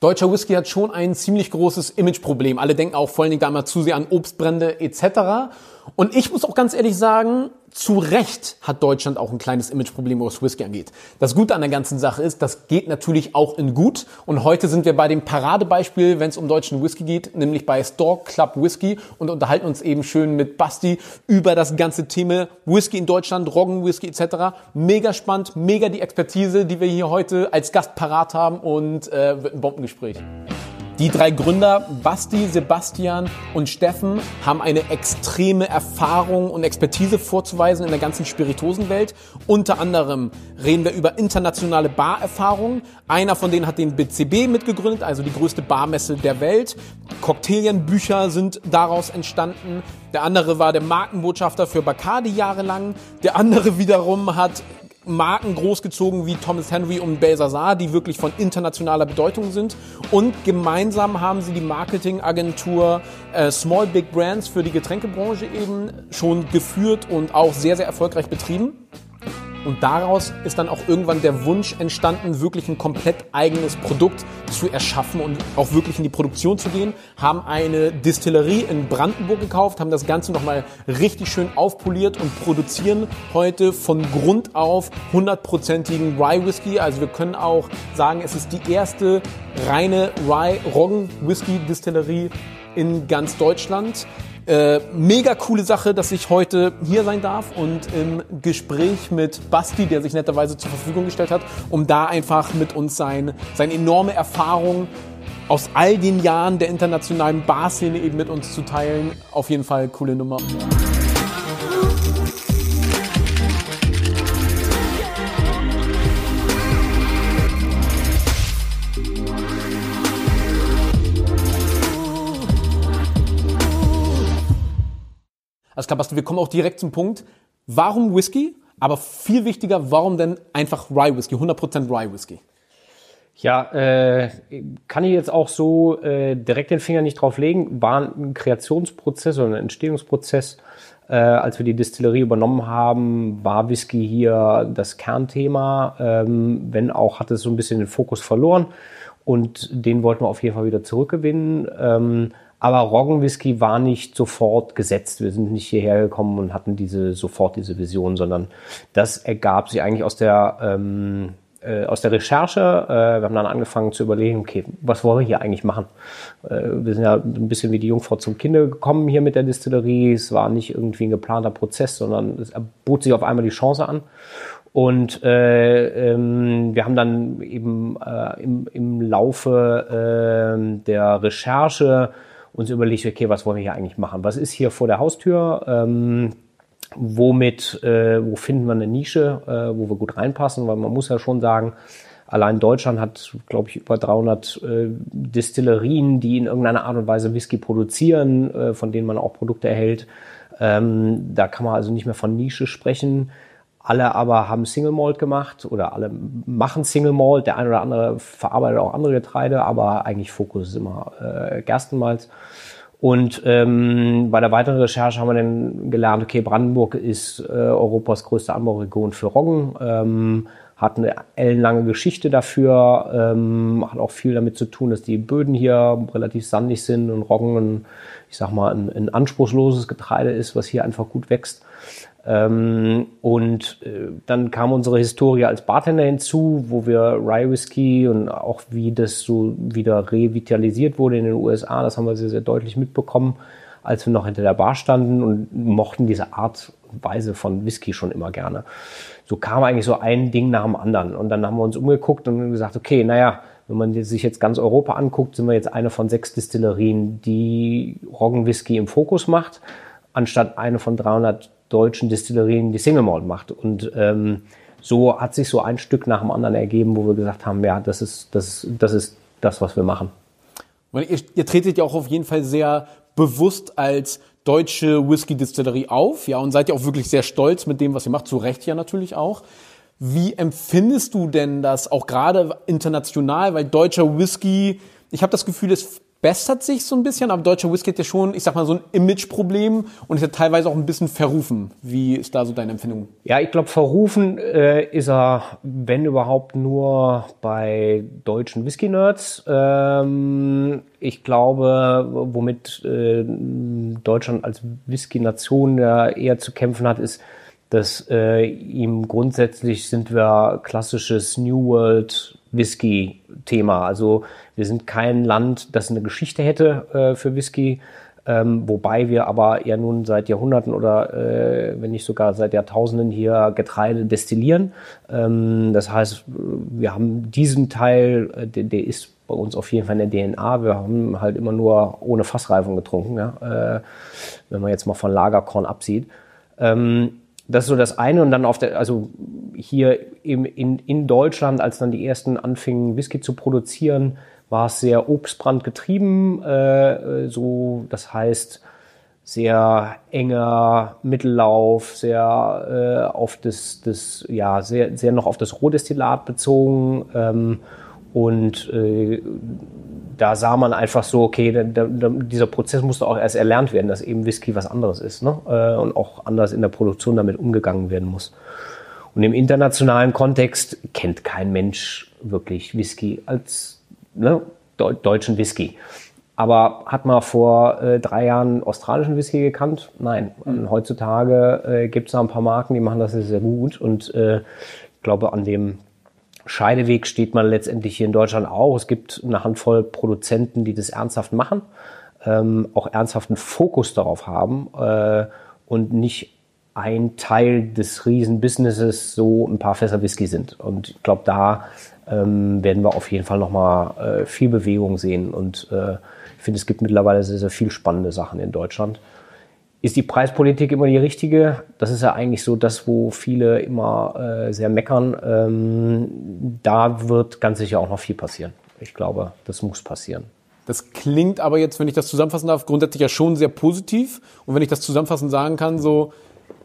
Deutscher Whisky hat schon ein ziemlich großes Imageproblem. Alle denken auch vor allen Dingen da immer zu sehr an Obstbrände etc. Und ich muss auch ganz ehrlich sagen, zu Recht hat Deutschland auch ein kleines Imageproblem, was Whisky angeht. Das Gute an der ganzen Sache ist, das geht natürlich auch in gut. Und heute sind wir bei dem Paradebeispiel, wenn es um deutschen Whisky geht, nämlich bei Store Club Whisky und unterhalten uns eben schön mit Basti über das ganze Thema Whisky in Deutschland, Roggenwhisky etc. Mega spannend, mega die Expertise, die wir hier heute als Gast parat haben und äh, wird ein Bombengespräch. Die drei Gründer, Basti, Sebastian und Steffen, haben eine extreme Erfahrung und Expertise vorzuweisen in der ganzen Spiritosenwelt. Unter anderem reden wir über internationale Barerfahrung. Einer von denen hat den BCB mitgegründet, also die größte Barmesse der Welt. Cocktailienbücher sind daraus entstanden. Der andere war der Markenbotschafter für Bacardi jahrelang. Der andere wiederum hat Marken großgezogen wie Thomas Henry und Belsazar, die wirklich von internationaler Bedeutung sind. Und gemeinsam haben sie die Marketingagentur äh, Small Big Brands für die Getränkebranche eben schon geführt und auch sehr, sehr erfolgreich betrieben. Und daraus ist dann auch irgendwann der Wunsch entstanden, wirklich ein komplett eigenes Produkt zu erschaffen und auch wirklich in die Produktion zu gehen. Haben eine Distillerie in Brandenburg gekauft, haben das Ganze nochmal richtig schön aufpoliert und produzieren heute von Grund auf hundertprozentigen Rye Whisky. Also wir können auch sagen, es ist die erste reine Rye Roggen Whisky Distillerie in ganz Deutschland. Äh, mega coole Sache, dass ich heute hier sein darf und im Gespräch mit Basti, der sich netterweise zur Verfügung gestellt hat, um da einfach mit uns sein, seine enorme Erfahrung aus all den Jahren der internationalen Barszene eben mit uns zu teilen. Auf jeden Fall coole Nummer. Also klar, Basti, wir kommen auch direkt zum Punkt. Warum Whisky? Aber viel wichtiger, warum denn einfach Rye Whisky, 100% Rye Whisky? Ja, äh, kann ich jetzt auch so äh, direkt den Finger nicht drauf legen. War ein Kreationsprozess oder ein Entstehungsprozess. Äh, als wir die Distillerie übernommen haben, war Whisky hier das Kernthema. Ähm, wenn auch hat es so ein bisschen den Fokus verloren und den wollten wir auf jeden Fall wieder zurückgewinnen. Ähm, aber Roggenwhisky war nicht sofort gesetzt. Wir sind nicht hierher gekommen und hatten diese sofort diese Vision, sondern das ergab sich eigentlich aus der ähm, äh, aus der Recherche. Äh, wir haben dann angefangen zu überlegen, okay, was wollen wir hier eigentlich machen? Äh, wir sind ja ein bisschen wie die Jungfrau zum Kinder gekommen hier mit der Distillerie. Es war nicht irgendwie ein geplanter Prozess, sondern es bot sich auf einmal die Chance an. Und äh, ähm, wir haben dann eben äh, im, im Laufe äh, der Recherche uns überlegt, okay, was wollen wir hier eigentlich machen? Was ist hier vor der Haustür? Ähm, womit, äh, wo finden wir eine Nische, äh, wo wir gut reinpassen? Weil man muss ja schon sagen, allein Deutschland hat, glaube ich, über 300 äh, Distillerien, die in irgendeiner Art und Weise Whisky produzieren, äh, von denen man auch Produkte erhält. Ähm, da kann man also nicht mehr von Nische sprechen. Alle aber haben Single Malt gemacht oder alle machen Single Malt. Der eine oder andere verarbeitet auch andere Getreide, aber eigentlich Fokus ist immer äh, Gerstenmalz. Und ähm, bei der weiteren Recherche haben wir dann gelernt, okay, Brandenburg ist äh, Europas größte Anbauregion für Roggen, ähm, hat eine ellenlange Geschichte dafür, ähm, hat auch viel damit zu tun, dass die Böden hier relativ sandig sind und Roggen, ein, ich sag mal, ein, ein anspruchsloses Getreide ist, was hier einfach gut wächst. Ähm, und äh, dann kam unsere Historie als Bartender hinzu, wo wir Rye Whisky und auch wie das so wieder revitalisiert wurde in den USA, das haben wir sehr, sehr deutlich mitbekommen, als wir noch hinter der Bar standen und mochten diese Art Weise von Whisky schon immer gerne. So kam eigentlich so ein Ding nach dem anderen. Und dann haben wir uns umgeguckt und gesagt, okay, naja, wenn man sich jetzt ganz Europa anguckt, sind wir jetzt eine von sechs Distillerien, die Roggenwhisky im Fokus macht, anstatt eine von 300 deutschen Distillerien die Single Malt macht. Und ähm, so hat sich so ein Stück nach dem anderen ergeben, wo wir gesagt haben, ja, das ist das, das, ist das was wir machen. Ihr, ihr tretet ja auch auf jeden Fall sehr bewusst als deutsche Whisky-Distillerie auf, ja, und seid ja auch wirklich sehr stolz mit dem, was ihr macht, zu Recht ja natürlich auch. Wie empfindest du denn das auch gerade international, weil deutscher Whisky, ich habe das Gefühl, es bessert sich so ein bisschen, aber deutscher Whisky hat ja schon, ich sag mal, so ein Imageproblem und ist ja teilweise auch ein bisschen verrufen. Wie ist da so deine Empfindung? Ja, ich glaube, verrufen äh, ist er, wenn überhaupt, nur bei deutschen Whisky-Nerds. Ähm, ich glaube, womit äh, Deutschland als Whisky-Nation ja eher zu kämpfen hat, ist, dass äh, ihm grundsätzlich sind wir klassisches New World Whisky-Thema. Also wir sind kein Land, das eine Geschichte hätte äh, für Whisky, ähm, wobei wir aber ja nun seit Jahrhunderten oder äh, wenn nicht sogar seit Jahrtausenden hier Getreide destillieren. Ähm, das heißt, wir haben diesen Teil, äh, der, der, ist bei uns auf jeden Fall in der DNA. Wir haben halt immer nur ohne Fassreifung getrunken, ja? äh, wenn man jetzt mal von Lagerkorn absieht. Ähm, das ist so das eine. Und dann auf der, also hier im, in, in Deutschland, als dann die ersten anfingen, Whisky zu produzieren, war es sehr obstbrandgetrieben. Äh, so, das heißt, sehr enger Mittellauf, sehr äh, auf das, das, ja, sehr, sehr noch auf das Rohdestillat bezogen. Ähm, und äh, da sah man einfach so, okay, da, da, dieser Prozess musste auch erst erlernt werden, dass eben Whisky was anderes ist ne? Äh, und auch anders in der Produktion damit umgegangen werden muss. Und im internationalen Kontext kennt kein Mensch wirklich Whisky als ne, deutschen Whisky. Aber hat man vor äh, drei Jahren australischen Whisky gekannt? Nein. Mhm. Heutzutage äh, gibt es da ein paar Marken, die machen das sehr, sehr gut. Und äh, ich glaube, an dem Scheideweg steht man letztendlich hier in Deutschland auch. Es gibt eine Handvoll Produzenten, die das ernsthaft machen, ähm, auch ernsthaften Fokus darauf haben äh, und nicht ein Teil des Riesenbusinesses so ein paar Fässer Whisky sind. Und ich glaube, da ähm, werden wir auf jeden Fall nochmal äh, viel Bewegung sehen. Und äh, ich finde, es gibt mittlerweile sehr, sehr viel spannende Sachen in Deutschland. Ist die Preispolitik immer die richtige? Das ist ja eigentlich so das, wo viele immer äh, sehr meckern. Ähm, da wird ganz sicher auch noch viel passieren. Ich glaube, das muss passieren. Das klingt aber jetzt, wenn ich das zusammenfassen darf, grundsätzlich ja schon sehr positiv. Und wenn ich das zusammenfassend sagen kann, so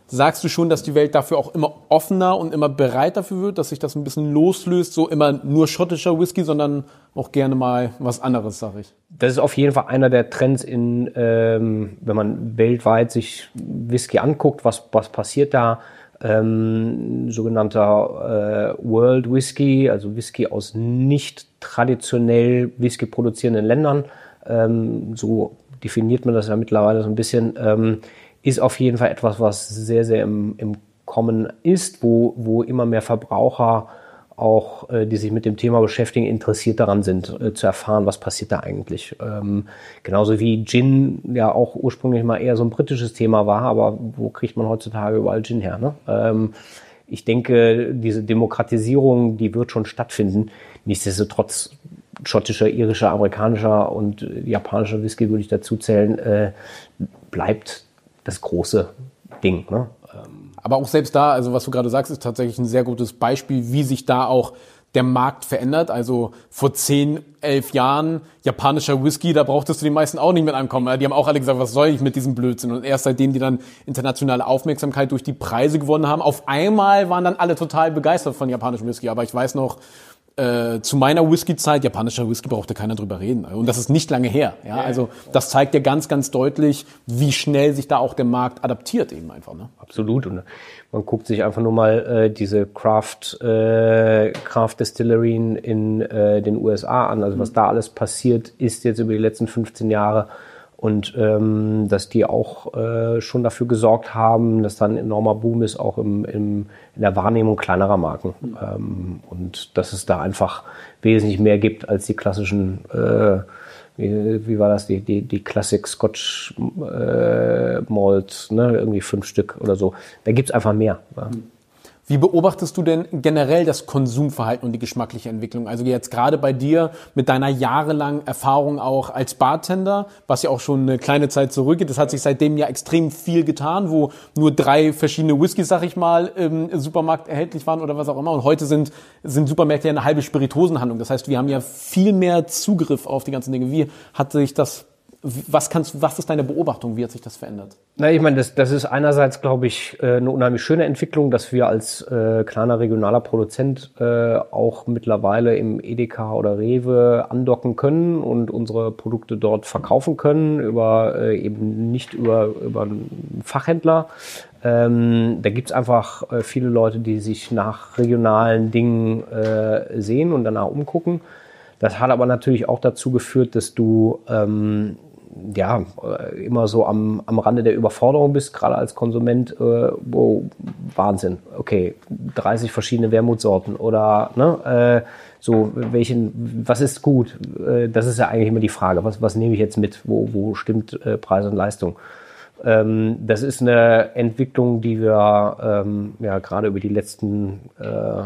Sagst du schon, dass die Welt dafür auch immer offener und immer bereit dafür wird, dass sich das ein bisschen loslöst, so immer nur schottischer Whisky, sondern auch gerne mal was anderes, sag ich? Das ist auf jeden Fall einer der Trends in, ähm, wenn man weltweit sich Whisky anguckt, was, was passiert da? Ähm, sogenannter äh, World Whisky, also Whisky aus nicht traditionell Whisky produzierenden Ländern. Ähm, so definiert man das ja mittlerweile so ein bisschen. Ähm, ist auf jeden Fall etwas, was sehr, sehr im, im Kommen ist, wo, wo immer mehr Verbraucher auch, äh, die sich mit dem Thema beschäftigen, interessiert daran sind, äh, zu erfahren, was passiert da eigentlich. Ähm, genauso wie Gin ja auch ursprünglich mal eher so ein britisches Thema war, aber wo kriegt man heutzutage überall Gin her? Ne? Ähm, ich denke, diese Demokratisierung, die wird schon stattfinden. Nichtsdestotrotz schottischer, irischer, amerikanischer und japanischer Whisky würde ich dazu zählen, äh, bleibt das große Ding. Ne? Aber auch selbst da, also was du gerade sagst, ist tatsächlich ein sehr gutes Beispiel, wie sich da auch der Markt verändert. Also vor zehn, elf Jahren japanischer Whisky, da brauchtest du die meisten auch nicht mit ankommen. Die haben auch alle gesagt, was soll ich mit diesem Blödsinn? Und erst seitdem die dann internationale Aufmerksamkeit durch die Preise gewonnen haben, auf einmal waren dann alle total begeistert von japanischem Whisky. Aber ich weiß noch, äh, zu meiner Whisky-Zeit, japanischer Whisky brauchte keiner drüber reden. Und das ist nicht lange her. Ja? Also das zeigt ja ganz, ganz deutlich, wie schnell sich da auch der Markt adaptiert eben einfach. Ne? Absolut. Und man guckt sich einfach nur mal äh, diese Craft, äh, Craft Distillery in äh, den USA an. Also was mhm. da alles passiert ist jetzt über die letzten 15 Jahre und ähm, dass die auch äh, schon dafür gesorgt haben, dass dann ein enormer Boom ist, auch im, im, in der Wahrnehmung kleinerer Marken. Ähm, und dass es da einfach wesentlich mehr gibt als die klassischen, äh, wie, wie war das, die, die, die Classic Scotch äh, Malt, ne? irgendwie fünf Stück oder so. Da gibt's einfach mehr. Ja. Mhm. Wie beobachtest du denn generell das Konsumverhalten und die geschmackliche Entwicklung? Also jetzt gerade bei dir mit deiner jahrelangen Erfahrung auch als Bartender, was ja auch schon eine kleine Zeit zurückgeht. Das hat sich seitdem ja extrem viel getan, wo nur drei verschiedene Whiskys, sag ich mal, im Supermarkt erhältlich waren oder was auch immer. Und heute sind, sind Supermärkte ja eine halbe Spiritosenhandlung. Das heißt, wir haben ja viel mehr Zugriff auf die ganzen Dinge. Wie hat sich das Was kannst, was ist deine Beobachtung? Wie hat sich das verändert? Na, ich meine, das, das ist einerseits, glaube ich, äh, eine unheimlich schöne Entwicklung, dass wir als äh, kleiner regionaler Produzent äh, auch mittlerweile im Edeka oder Rewe andocken können und unsere Produkte dort verkaufen können, über äh, eben nicht über, über einen Fachhändler. Ähm, da gibt's einfach äh, viele Leute, die sich nach regionalen Dingen äh, sehen und danach umgucken. Das hat aber natürlich auch dazu geführt, dass du ähm, ja, äh, immer so am, am Rande der Überforderung bist, gerade als Konsument, äh, wow, Wahnsinn, okay, 30 verschiedene Wermutsorten oder ne, äh, so, welchen, was ist gut? Äh, das ist ja eigentlich immer die Frage, was, was nehme ich jetzt mit, wo, wo stimmt äh, Preis und Leistung? Ähm, das ist eine Entwicklung, die wir ähm, ja gerade über die letzten äh,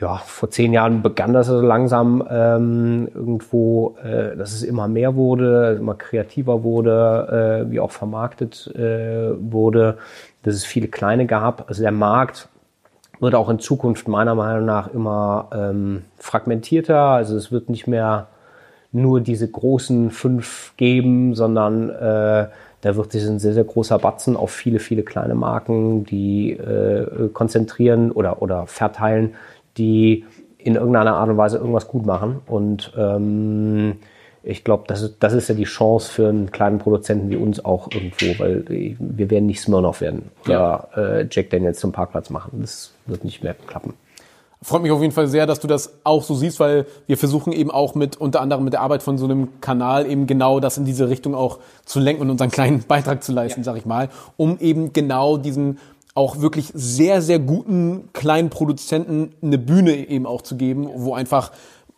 ja, vor zehn Jahren begann das so langsam ähm, irgendwo, äh, dass es immer mehr wurde, immer kreativer wurde, äh, wie auch vermarktet äh, wurde, dass es viele kleine gab. Also der Markt wird auch in Zukunft meiner Meinung nach immer ähm, fragmentierter. Also es wird nicht mehr nur diese großen fünf geben, sondern äh, da wird sich ein sehr, sehr großer Batzen auf viele, viele kleine Marken, die äh, konzentrieren oder, oder verteilen die in irgendeiner Art und Weise irgendwas gut machen. Und ähm, ich glaube, das ist, das ist ja die Chance für einen kleinen Produzenten wie uns auch irgendwo, weil wir werden nicht Smirnoff werden oder ja. äh, Jack Daniels zum Parkplatz machen. Das wird nicht mehr klappen. Freut mich auf jeden Fall sehr, dass du das auch so siehst, weil wir versuchen eben auch mit unter anderem mit der Arbeit von so einem Kanal eben genau das in diese Richtung auch zu lenken und unseren kleinen Beitrag zu leisten, ja. sag ich mal, um eben genau diesen auch wirklich sehr, sehr guten kleinen Produzenten eine Bühne eben auch zu geben, wo einfach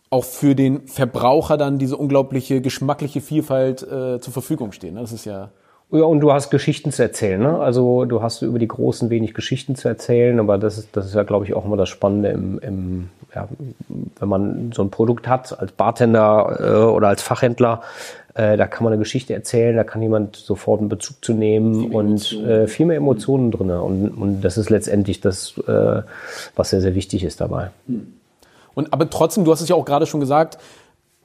auch für den Verbraucher dann diese unglaubliche geschmackliche Vielfalt äh, zur Verfügung steht. Ne? Das ist ja ja, und du hast Geschichten zu erzählen. Ne? Also du hast über die Großen wenig Geschichten zu erzählen, aber das ist, das ist ja, glaube ich, auch immer das Spannende, im, im, ja, wenn man so ein Produkt hat als Bartender äh, oder als Fachhändler, äh, da kann man eine Geschichte erzählen, da kann jemand sofort einen Bezug zu nehmen viel und äh, viel mehr Emotionen drin. Und, und das ist letztendlich das, äh, was sehr, sehr wichtig ist dabei. Und aber trotzdem, du hast es ja auch gerade schon gesagt,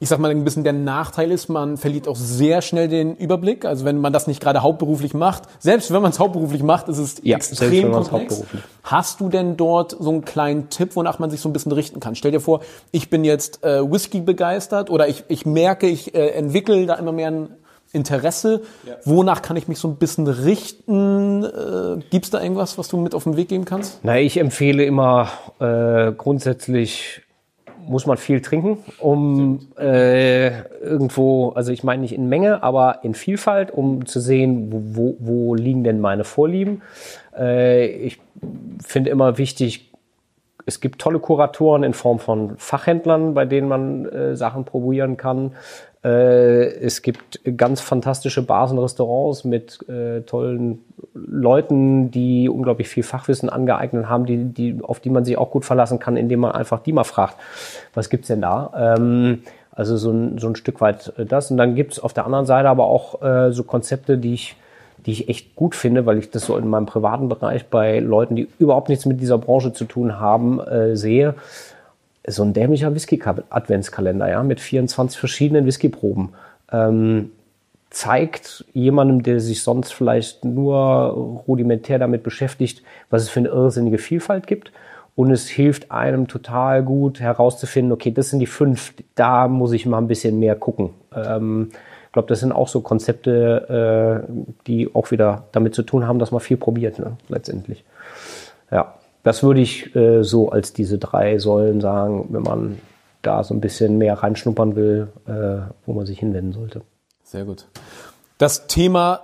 ich sag mal, ein bisschen der Nachteil ist, man verliert auch sehr schnell den Überblick. Also wenn man das nicht gerade hauptberuflich macht, selbst wenn man es hauptberuflich macht, ist es ja, extrem komplex. Hast du denn dort so einen kleinen Tipp, wonach man sich so ein bisschen richten kann? Stell dir vor, ich bin jetzt äh, Whisky begeistert oder ich, ich merke, ich äh, entwickle da immer mehr ein Interesse. Ja. Wonach kann ich mich so ein bisschen richten? Äh, Gibt es da irgendwas, was du mit auf den Weg geben kannst? Na, ich empfehle immer äh, grundsätzlich muss man viel trinken, um äh, irgendwo, also ich meine nicht in Menge, aber in Vielfalt, um zu sehen, wo, wo liegen denn meine Vorlieben. Äh, ich finde immer wichtig, es gibt tolle Kuratoren in Form von Fachhändlern, bei denen man äh, Sachen probieren kann. Äh, es gibt ganz fantastische Basenrestaurants mit äh, tollen Leuten, die unglaublich viel Fachwissen angeeignet haben, die, die, auf die man sich auch gut verlassen kann, indem man einfach die mal fragt, was gibt's denn da? Ähm, also so ein, so ein Stück weit äh, das. Und dann gibt's auf der anderen Seite aber auch äh, so Konzepte, die ich, die ich echt gut finde, weil ich das so in meinem privaten Bereich bei Leuten, die überhaupt nichts mit dieser Branche zu tun haben, äh, sehe so ein dämlicher Whisky-Adventskalender, ja, mit 24 verschiedenen Whiskyproben. Ähm, zeigt jemandem, der sich sonst vielleicht nur rudimentär damit beschäftigt, was es für eine irrsinnige Vielfalt gibt. Und es hilft einem total gut herauszufinden, okay, das sind die fünf, da muss ich mal ein bisschen mehr gucken. Ähm, ich glaube, das sind auch so Konzepte, äh, die auch wieder damit zu tun haben, dass man viel probiert, ne, letztendlich. Ja. Das würde ich äh, so als diese drei Säulen sagen, wenn man da so ein bisschen mehr reinschnuppern will, äh, wo man sich hinwenden sollte. Sehr gut. Das Thema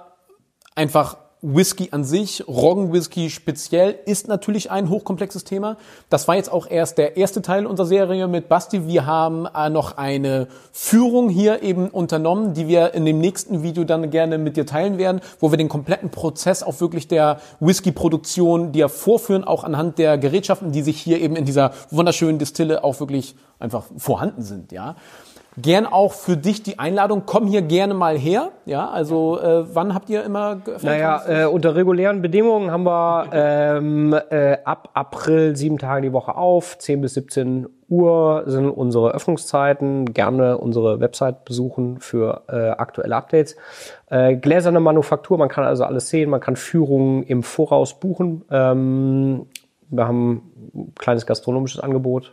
einfach Whisky an sich, Roggenwhisky speziell, ist natürlich ein hochkomplexes Thema. Das war jetzt auch erst der erste Teil unserer Serie mit Basti. Wir haben äh, noch eine Führung hier eben unternommen, die wir in dem nächsten Video dann gerne mit dir teilen werden, wo wir den kompletten Prozess auch wirklich der Whisky-Produktion dir vorführen, auch anhand der Gerätschaften, die sich hier eben in dieser wunderschönen Distille auch wirklich einfach vorhanden sind, ja. Gern auch für dich die Einladung, komm hier gerne mal her. Ja, also äh, wann habt ihr immer geöffnet? Naja, äh, unter regulären Bedingungen haben wir ähm, äh, ab April sieben Tage die Woche auf, 10 bis 17 Uhr sind unsere Öffnungszeiten. Gerne unsere Website besuchen für äh, aktuelle Updates. Äh, gläserne Manufaktur, man kann also alles sehen. Man kann Führungen im Voraus buchen. Ähm, wir haben ein kleines gastronomisches Angebot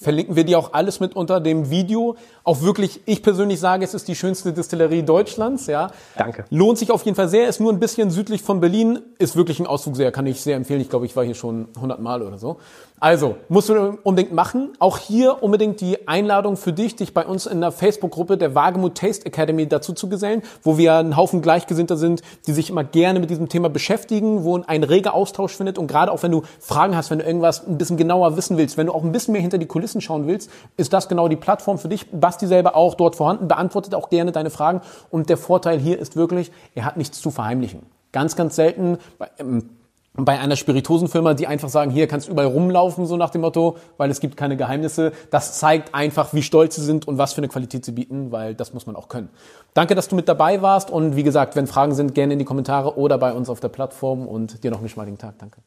verlinken wir dir auch alles mit unter dem Video. Auch wirklich, ich persönlich sage, es ist die schönste Distillerie Deutschlands, ja. Danke. Lohnt sich auf jeden Fall sehr, ist nur ein bisschen südlich von Berlin, ist wirklich ein Ausflug sehr, kann ich sehr empfehlen. Ich glaube, ich war hier schon 100 Mal oder so. Also, musst du unbedingt machen. Auch hier unbedingt die Einladung für dich, dich bei uns in der Facebook-Gruppe der Wagemut Taste Academy dazu zu gesellen, wo wir ein Haufen Gleichgesinnter sind, die sich immer gerne mit diesem Thema beschäftigen, wo ein reger Austausch findet und gerade auch wenn du Fragen hast, wenn du irgendwas ein bisschen genauer wissen willst, wenn du auch ein bisschen mehr hinter die Kulissen schauen willst, ist das genau die Plattform für dich. Basti selber auch dort vorhanden, beantwortet auch gerne deine Fragen und der Vorteil hier ist wirklich, er hat nichts zu verheimlichen. Ganz, ganz selten. Ähm, bei einer Spiritosenfirma, die einfach sagen, hier kannst du überall rumlaufen, so nach dem Motto, weil es gibt keine Geheimnisse. Das zeigt einfach, wie stolz sie sind und was für eine Qualität sie bieten, weil das muss man auch können. Danke, dass du mit dabei warst und wie gesagt, wenn Fragen sind, gerne in die Kommentare oder bei uns auf der Plattform und dir noch einen schmaligen Tag. Danke.